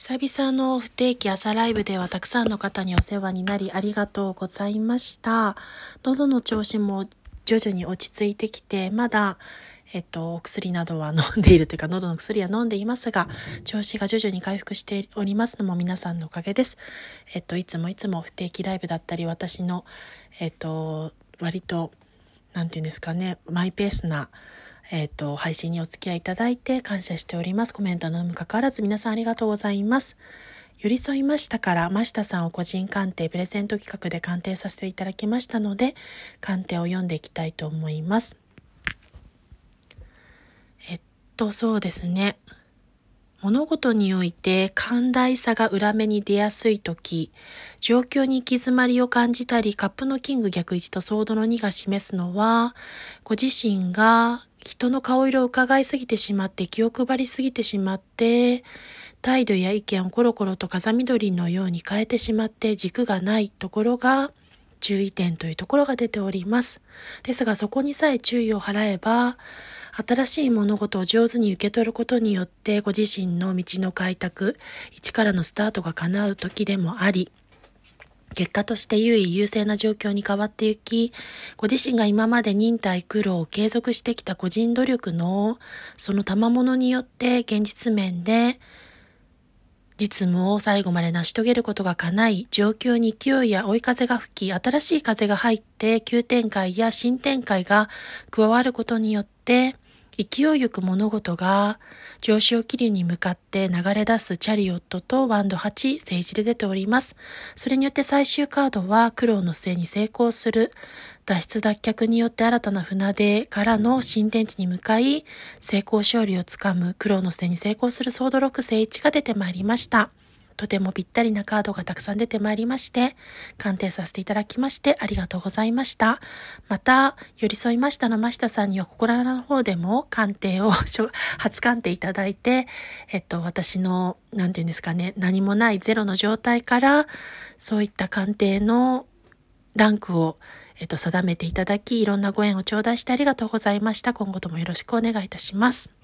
久々の不定期朝ライブではたくさんの方にお世話になりありがとうございました。喉の調子も徐々に落ち着いてきて、まだ、えっと、お薬などは飲んでいるというか、喉の薬は飲んでいますが、調子が徐々に回復しておりますのも皆さんのおかげです。えっと、いつもいつも不定期ライブだったり、私の、えっと、割と、なんていうんですかね、マイペースな、えっ、と、配信にお付き合いいただいて感謝しております。コメントの有無かかわらず皆さんありがとうございます。寄り添いましたから、真下さんを個人鑑定、プレゼント企画で鑑定させていただきましたので、鑑定を読んでいきたいと思います。えっと、そうですね。物事において寛大さが裏目に出やすいとき、状況に行き詰まりを感じたり、カップのキング逆位置とソードの2が示すのは、ご自身が人の顔色を伺いすぎてしまって気を配りすぎてしまって、態度や意見をコロコロと風緑のように変えてしまって軸がないところが注意点というところが出ております。ですがそこにさえ注意を払えば、新しい物事を上手に受け取ることによってご自身の道の開拓、一からのスタートが叶う時でもあり、結果として優位優勢な状況に変わっていき、ご自身が今まで忍耐苦労を継続してきた個人努力のその賜物によって現実面で実務を最後まで成し遂げることが叶い、状況に勢いや追い風が吹き、新しい風が入って急展開や新展開が加わることによって、勢いよく物事が上昇気流に向かって流れ出すチャリオットとワンド8政治で出ております。それによって最終カードは苦労の末に成功する脱出脱却によって新たな船出からの新天地に向かい成功勝利をつかむ苦労の末に成功するソードロック聖1が出てまいりました。とてもぴったりなカードがたくさん出てまいりまして、鑑定させていただきましてありがとうございました。また、寄り添いましたのましたさんには心の方でも鑑定を、初鑑定いただいて、えっと、私の、なんていうんですかね、何もないゼロの状態から、そういった鑑定のランクを、えっと、定めていただき、いろんなご縁を頂戴してありがとうございました。今後ともよろしくお願いいたします。